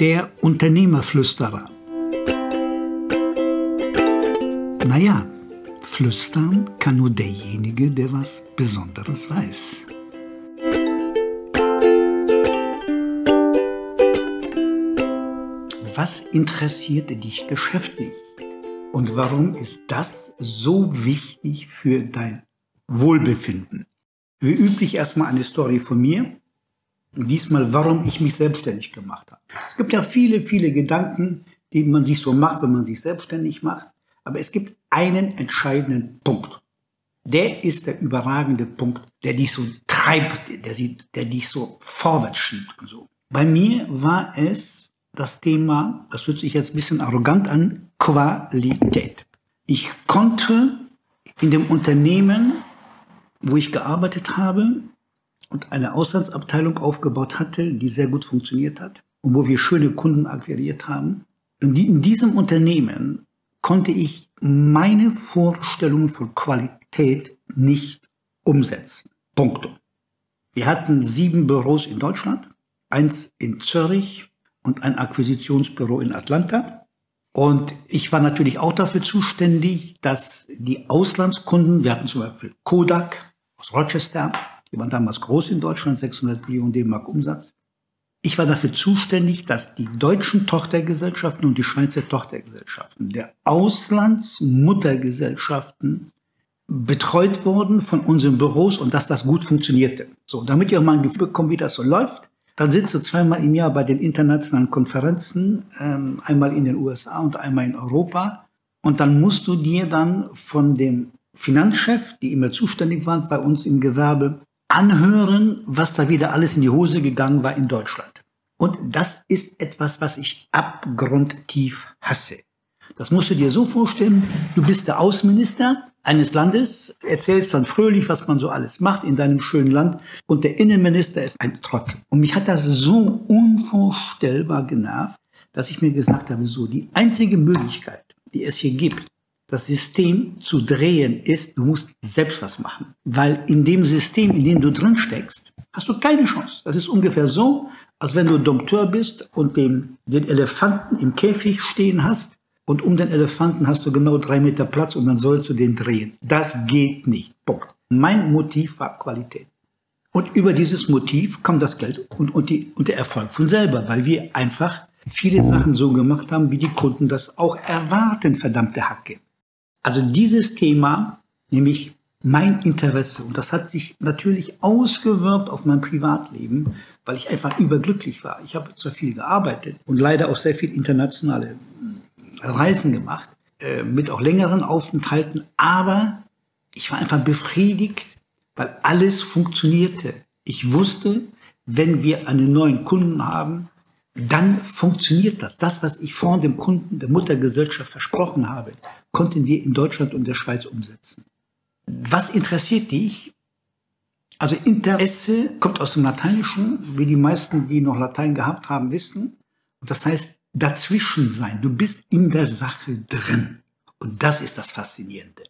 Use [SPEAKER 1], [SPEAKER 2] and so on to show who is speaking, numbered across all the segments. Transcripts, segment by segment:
[SPEAKER 1] Der Unternehmerflüsterer. Naja, flüstern kann nur derjenige, der was Besonderes weiß. Was interessiert dich geschäftlich? Und warum ist das so wichtig für dein Wohlbefinden? Wie üblich erstmal eine Story von mir. Diesmal, warum ich mich selbstständig gemacht habe. Es gibt ja viele, viele Gedanken, die man sich so macht, wenn man sich selbstständig macht. Aber es gibt einen entscheidenden Punkt. Der ist der überragende Punkt, der dich so treibt, der, der dich so vorwärts schiebt und so. Bei mir war es das Thema, das hört sich jetzt ein bisschen arrogant an, Qualität. Ich konnte in dem Unternehmen, wo ich gearbeitet habe, und eine Auslandsabteilung aufgebaut hatte, die sehr gut funktioniert hat und wo wir schöne Kunden akquiriert haben. Und in diesem Unternehmen konnte ich meine Vorstellungen von Qualität nicht umsetzen. Punkt. Wir hatten sieben Büros in Deutschland, eins in Zürich und ein Akquisitionsbüro in Atlanta. Und ich war natürlich auch dafür zuständig, dass die Auslandskunden, wir hatten zum Beispiel Kodak aus Rochester, die waren damals groß in Deutschland, 600 Millionen D-Mark Umsatz. Ich war dafür zuständig, dass die deutschen Tochtergesellschaften und die Schweizer Tochtergesellschaften der Auslandsmuttergesellschaften betreut wurden von unseren Büros und dass das gut funktionierte. So, damit ihr mal ein Gefühl bekommt, wie das so läuft, dann sitzt du zweimal im Jahr bei den internationalen Konferenzen, ähm, einmal in den USA und einmal in Europa. Und dann musst du dir dann von dem Finanzchef, die immer zuständig waren bei uns im Gewerbe, anhören, was da wieder alles in die Hose gegangen war in Deutschland. Und das ist etwas, was ich abgrundtief hasse. Das musst du dir so vorstellen, du bist der Außenminister eines Landes, erzählst dann fröhlich, was man so alles macht in deinem schönen Land und der Innenminister ist ein Trottel. Und mich hat das so unvorstellbar genervt, dass ich mir gesagt habe, so, die einzige Möglichkeit, die es hier gibt, das System zu drehen ist, du musst selbst was machen. Weil in dem System, in dem du drin steckst, hast du keine Chance. Das ist ungefähr so, als wenn du Dompteur bist und den, den Elefanten im Käfig stehen hast und um den Elefanten hast du genau drei Meter Platz und dann sollst du den drehen. Das geht nicht. Punkt. Mein Motiv war Qualität. Und über dieses Motiv kam das Geld und, und, die, und der Erfolg von selber, weil wir einfach viele Sachen so gemacht haben, wie die Kunden das auch erwarten, verdammte Hacke. Also dieses Thema, nämlich mein Interesse, und das hat sich natürlich ausgewirkt auf mein Privatleben, weil ich einfach überglücklich war. Ich habe zwar viel gearbeitet und leider auch sehr viel internationale Reisen gemacht, äh, mit auch längeren Aufenthalten, aber ich war einfach befriedigt, weil alles funktionierte. Ich wusste, wenn wir einen neuen Kunden haben, dann funktioniert das. Das, was ich vor dem Kunden der Muttergesellschaft versprochen habe, konnten wir in Deutschland und der Schweiz umsetzen. Was interessiert dich? Also Interesse kommt aus dem Lateinischen, wie die meisten, die noch Latein gehabt haben, wissen. Und das heißt dazwischen sein. Du bist in der Sache drin. Und das ist das Faszinierende.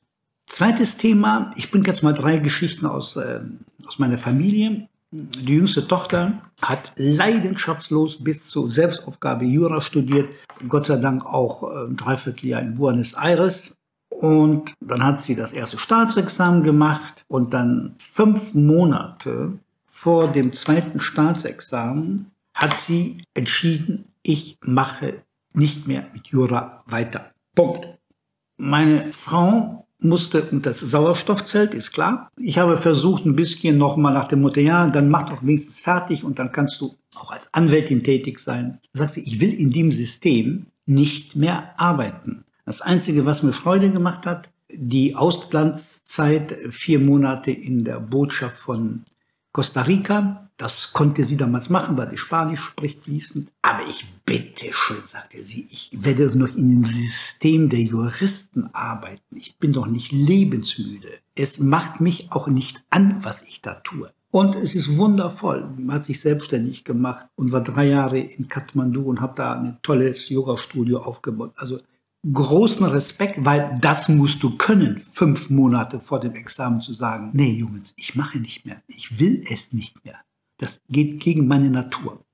[SPEAKER 1] Zweites Thema, ich bringe jetzt mal drei Geschichten aus, äh, aus meiner Familie. Die jüngste Tochter hat leidenschaftslos bis zur Selbstaufgabe Jura studiert, Gott sei Dank auch ein Dreivierteljahr in Buenos Aires. Und dann hat sie das erste Staatsexamen gemacht und dann fünf Monate vor dem zweiten Staatsexamen hat sie entschieden, ich mache nicht mehr mit Jura weiter. Punkt. Meine Frau musste und das Sauerstoffzelt, ist klar. Ich habe versucht, ein bisschen nochmal nach dem Motto, ja, dann mach doch wenigstens fertig und dann kannst du auch als Anwältin tätig sein. Da sagt sie, ich will in dem System nicht mehr arbeiten. Das Einzige, was mir Freude gemacht hat, die Auslandszeit, vier Monate in der Botschaft von Costa Rica. Das konnte sie damals machen, weil sie Spanisch spricht fließend. Aber ich bitte schön, sagte sie, ich werde noch in dem System der Juristen arbeiten. Ich bin doch nicht lebensmüde. Es macht mich auch nicht an, was ich da tue. Und es ist wundervoll. Man hat sich selbstständig gemacht und war drei Jahre in Kathmandu und habe da ein tolles Yoga-Studio aufgebaut. Also großen Respekt, weil das musst du können, fünf Monate vor dem Examen zu sagen, nee Jungs, ich mache nicht mehr, ich will es nicht mehr. Das geht gegen meine Natur.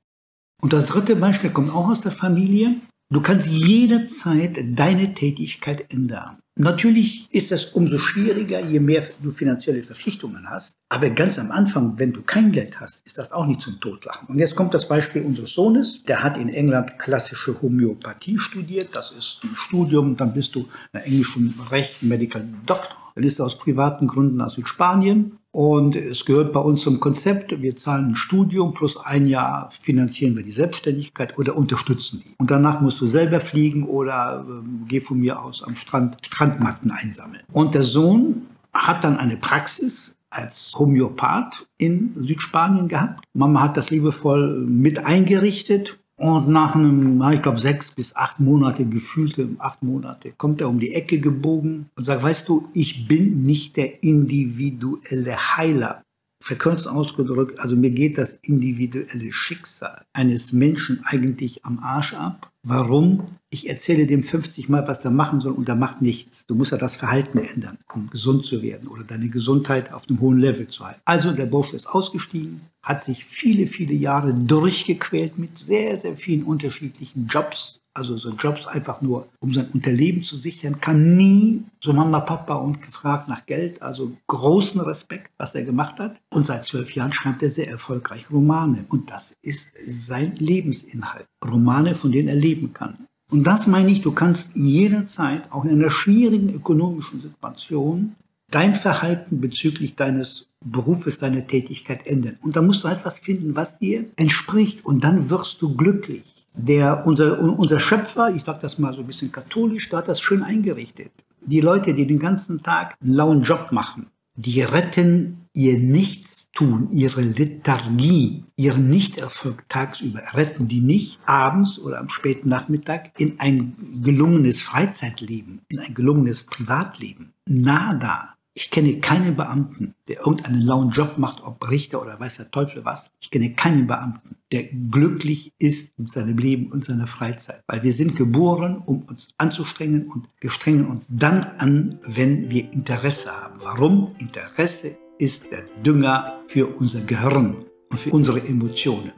[SPEAKER 1] Und das dritte Beispiel kommt auch aus der Familie. Du kannst jederzeit deine Tätigkeit ändern. Natürlich ist es umso schwieriger, je mehr du finanzielle Verpflichtungen hast. Aber ganz am Anfang, wenn du kein Geld hast, ist das auch nicht zum Totlachen. Und jetzt kommt das Beispiel unseres Sohnes. Der hat in England klassische Homöopathie studiert. Das ist ein Studium, dann bist du in englischen Recht Medical Doctor. Dann ist er aus privaten Gründen aus Südspanien und es gehört bei uns zum Konzept, wir zahlen ein Studium plus ein Jahr finanzieren wir die Selbstständigkeit oder unterstützen die. Und danach musst du selber fliegen oder äh, geh von mir aus am Strand Strandmatten einsammeln. Und der Sohn hat dann eine Praxis als Homöopath in Südspanien gehabt. Mama hat das liebevoll mit eingerichtet und nach einem, ich glaube, sechs bis acht Monate, gefühlte acht Monate, kommt er um die Ecke gebogen und sagt, weißt du, ich bin nicht der individuelle Heiler. Verkürzt ausgedrückt, also mir geht das individuelle Schicksal eines Menschen eigentlich am Arsch ab. Warum? Ich erzähle dem 50 Mal, was er machen soll und er macht nichts. Du musst ja das Verhalten ändern, um gesund zu werden oder deine Gesundheit auf einem hohen Level zu halten. Also der Bursche ist ausgestiegen, hat sich viele, viele Jahre durchgequält mit sehr, sehr vielen unterschiedlichen Jobs also so Jobs einfach nur, um sein Unterleben zu sichern, kam nie zu Mama, Papa und gefragt nach Geld. Also großen Respekt, was er gemacht hat. Und seit zwölf Jahren schreibt er sehr erfolgreich Romane. Und das ist sein Lebensinhalt. Romane, von denen er leben kann. Und das meine ich, du kannst jederzeit, auch in einer schwierigen ökonomischen Situation, dein Verhalten bezüglich deines Berufes, deiner Tätigkeit ändern. Und da musst du halt was finden, was dir entspricht. Und dann wirst du glücklich der, unser, unser Schöpfer, ich sage das mal so ein bisschen katholisch, der hat das schön eingerichtet. Die Leute, die den ganzen Tag einen lauen Job machen, die retten ihr Nichtstun, ihre Lethargie, ihren Nichterfolg tagsüber, retten die nicht abends oder am späten Nachmittag in ein gelungenes Freizeitleben, in ein gelungenes Privatleben. Nada. Ich kenne keinen Beamten, der irgendeinen lauen Job macht, ob Richter oder weiß der Teufel was. Ich kenne keinen Beamten, der glücklich ist mit seinem Leben und seiner Freizeit. Weil wir sind geboren, um uns anzustrengen und wir strengen uns dann an, wenn wir Interesse haben. Warum? Interesse ist der Dünger für unser Gehirn und für unsere Emotionen.